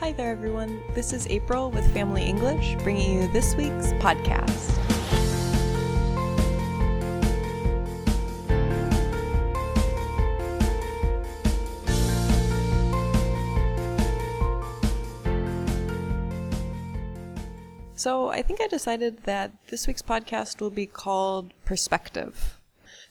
Hi there, everyone. This is April with Family English, bringing you this week's podcast. So, I think I decided that this week's podcast will be called Perspective.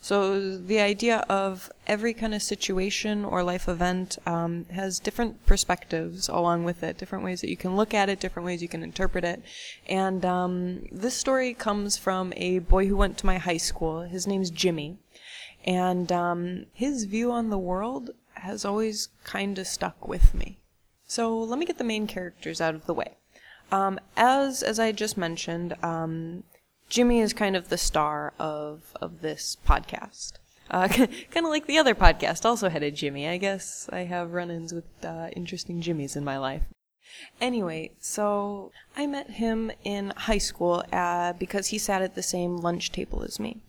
So the idea of every kind of situation or life event um, has different perspectives along with it, different ways that you can look at it, different ways you can interpret it. And um, this story comes from a boy who went to my high school. His name's Jimmy, and um, his view on the world has always kind of stuck with me. So let me get the main characters out of the way. Um, as as I just mentioned, um, Jimmy is kind of the star of of this podcast. Uh, kind of like the other podcast, also headed Jimmy. I guess I have run-ins with uh, interesting Jimmys in my life. Anyway, so I met him in high school uh, because he sat at the same lunch table as me.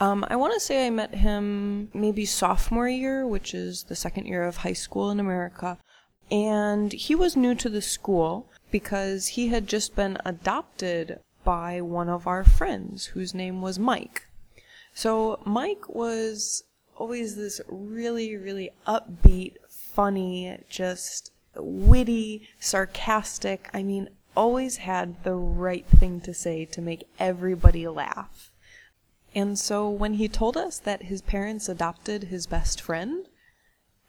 Um, I want to say I met him maybe sophomore year, which is the second year of high school in America. And he was new to the school because he had just been adopted by one of our friends whose name was Mike. So Mike was always this really, really upbeat, funny, just witty, sarcastic. I mean, always had the right thing to say to make everybody laugh. And so when he told us that his parents adopted his best friend,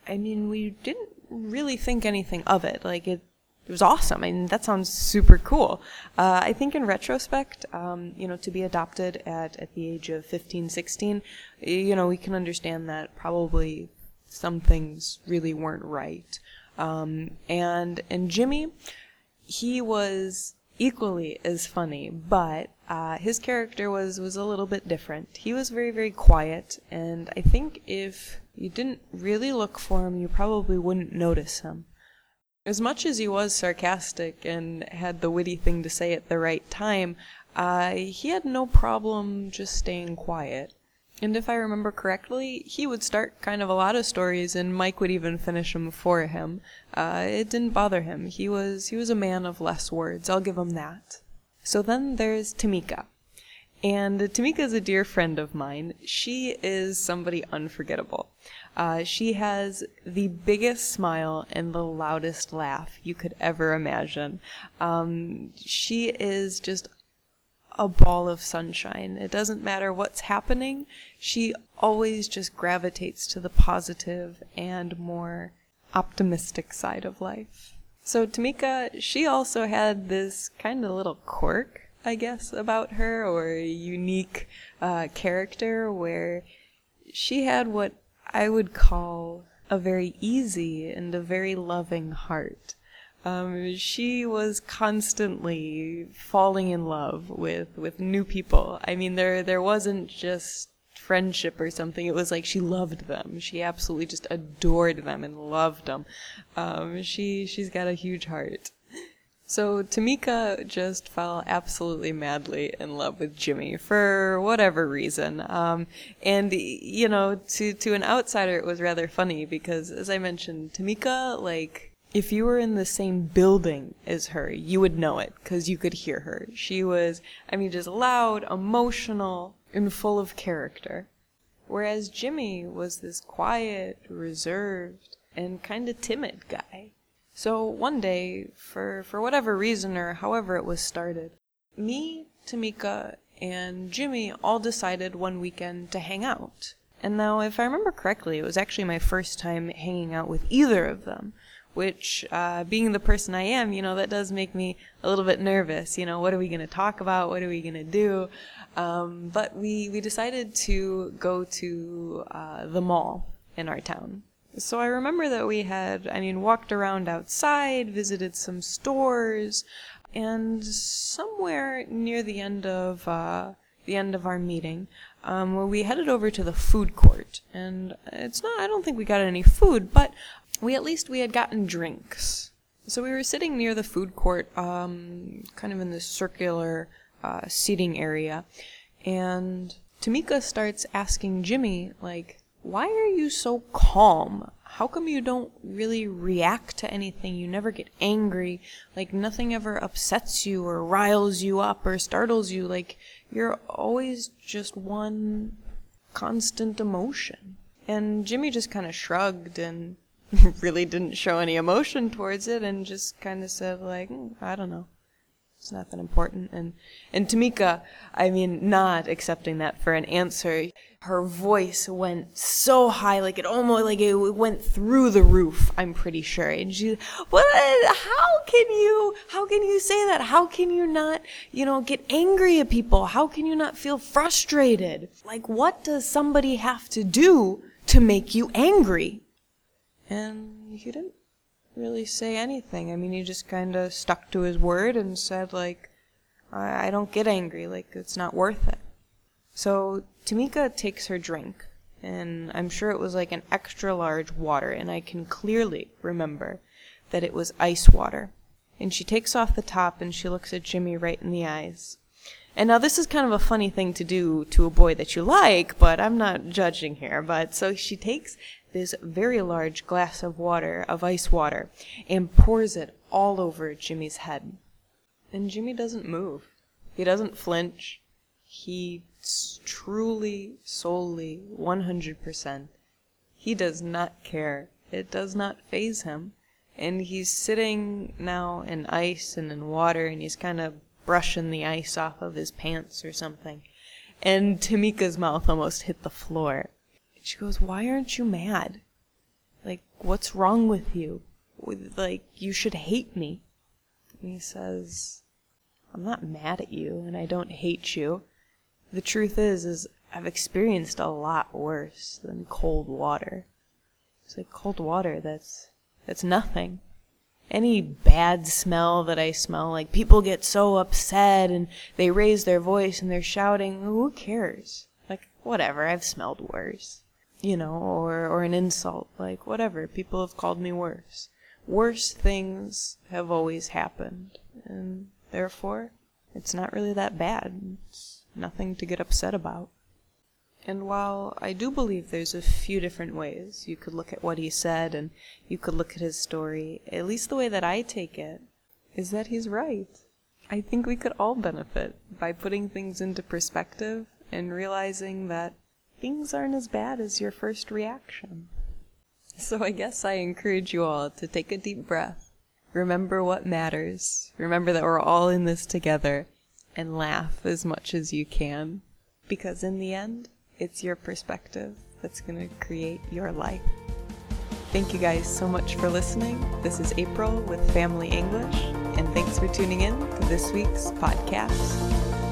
I mean, we didn't really think anything of it. Like, it it was awesome. I mean, that sounds super cool. Uh, I think in retrospect, um, you know, to be adopted at, at the age of 15, 16, you know, we can understand that probably some things really weren't right. Um, and, and Jimmy, he was equally as funny, but uh, his character was was a little bit different. He was very very quiet, and I think if you didn't really look for him, you probably wouldn't notice him. As much as he was sarcastic and had the witty thing to say at the right time, uh, he had no problem just staying quiet. And if I remember correctly, he would start kind of a lot of stories, and Mike would even finish them for him. Uh, it didn't bother him. He was he was a man of less words. I'll give him that. So then there's Tamika. And Tamika is a dear friend of mine. She is somebody unforgettable. Uh, she has the biggest smile and the loudest laugh you could ever imagine. Um, she is just a ball of sunshine. It doesn't matter what's happening, she always just gravitates to the positive and more optimistic side of life. So Tamika, she also had this kind of little quirk I guess, about her or a unique uh, character where she had what I would call a very easy and a very loving heart. Um, she was constantly falling in love with, with new people. I mean, there there wasn't just friendship or something. It was like she loved them. She absolutely just adored them and loved them. Um, she she's got a huge heart. So Tamika just fell absolutely madly in love with Jimmy for whatever reason. Um, and you know, to to an outsider, it was rather funny because, as I mentioned, Tamika, like, if you were in the same building as her, you would know it because you could hear her. She was, I mean, just loud, emotional, and full of character. Whereas Jimmy was this quiet, reserved, and kind of timid guy. So one day, for, for whatever reason or however it was started, me, Tamika, and Jimmy all decided one weekend to hang out. And now, if I remember correctly, it was actually my first time hanging out with either of them, which, uh, being the person I am, you know, that does make me a little bit nervous. You know, what are we going to talk about? What are we going to do? Um, but we, we decided to go to uh, the mall in our town. So I remember that we had, I mean, walked around outside, visited some stores, and somewhere near the end of uh, the end of our meeting, um, we headed over to the food court. And it's not, I don't think we got any food, but we at least we had gotten drinks. So we were sitting near the food court, um, kind of in this circular uh, seating area, and Tamika starts asking Jimmy, like, why are you so calm? how come you don't really react to anything? You never get angry. Like nothing ever upsets you or riles you up or startles you. Like you're always just one constant emotion. And Jimmy just kind of shrugged and really didn't show any emotion towards it and just kind of said like, mm, I don't know. It's not that important. And, and Tamika, I mean, not accepting that for an answer, her voice went so high, like it almost, like it went through the roof, I'm pretty sure. And she, what, how can you, how can you say that? How can you not, you know, get angry at people? How can you not feel frustrated? Like, what does somebody have to do to make you angry? And he didn't really say anything. I mean, he just kind of stuck to his word and said, like, I, I don't get angry. Like, it's not worth it. So Tamika takes her drink, and I'm sure it was like an extra large water, and I can clearly remember that it was ice water. And she takes off the top and she looks at Jimmy right in the eyes. And now this is kind of a funny thing to do to a boy that you like, but I'm not judging here. But so she takes this very large glass of water, of ice water, and pours it all over Jimmy's head. And Jimmy doesn't move. He doesn't flinch. He truly, solely, 100%. He does not care. It does not faze him. And he's sitting now in ice and in water, and he's kind of brushing the ice off of his pants or something. And Tamika's mouth almost hit the floor. She goes, Why aren't you mad? Like, what's wrong with you? Like, you should hate me. And he says, I'm not mad at you, and I don't hate you. The truth is, is I've experienced a lot worse than cold water. It's like cold water, that's, that's nothing. Any bad smell that I smell, like people get so upset and they raise their voice and they're shouting, who cares? Like, whatever, I've smelled worse you know, or, or an insult, like whatever. People have called me worse. Worse things have always happened, and therefore, it's not really that bad. It's nothing to get upset about. And while I do believe there's a few different ways you could look at what he said and you could look at his story, at least the way that I take it is that he's right. I think we could all benefit by putting things into perspective and realizing that things aren't as bad as your first reaction. So I guess I encourage you all to take a deep breath, remember what matters, remember that we're all in this together, and laugh as much as you can. Because in the end, it's your perspective that's going to create your life. Thank you guys so much for listening. This is April with Family English, and thanks for tuning in to this week's podcast.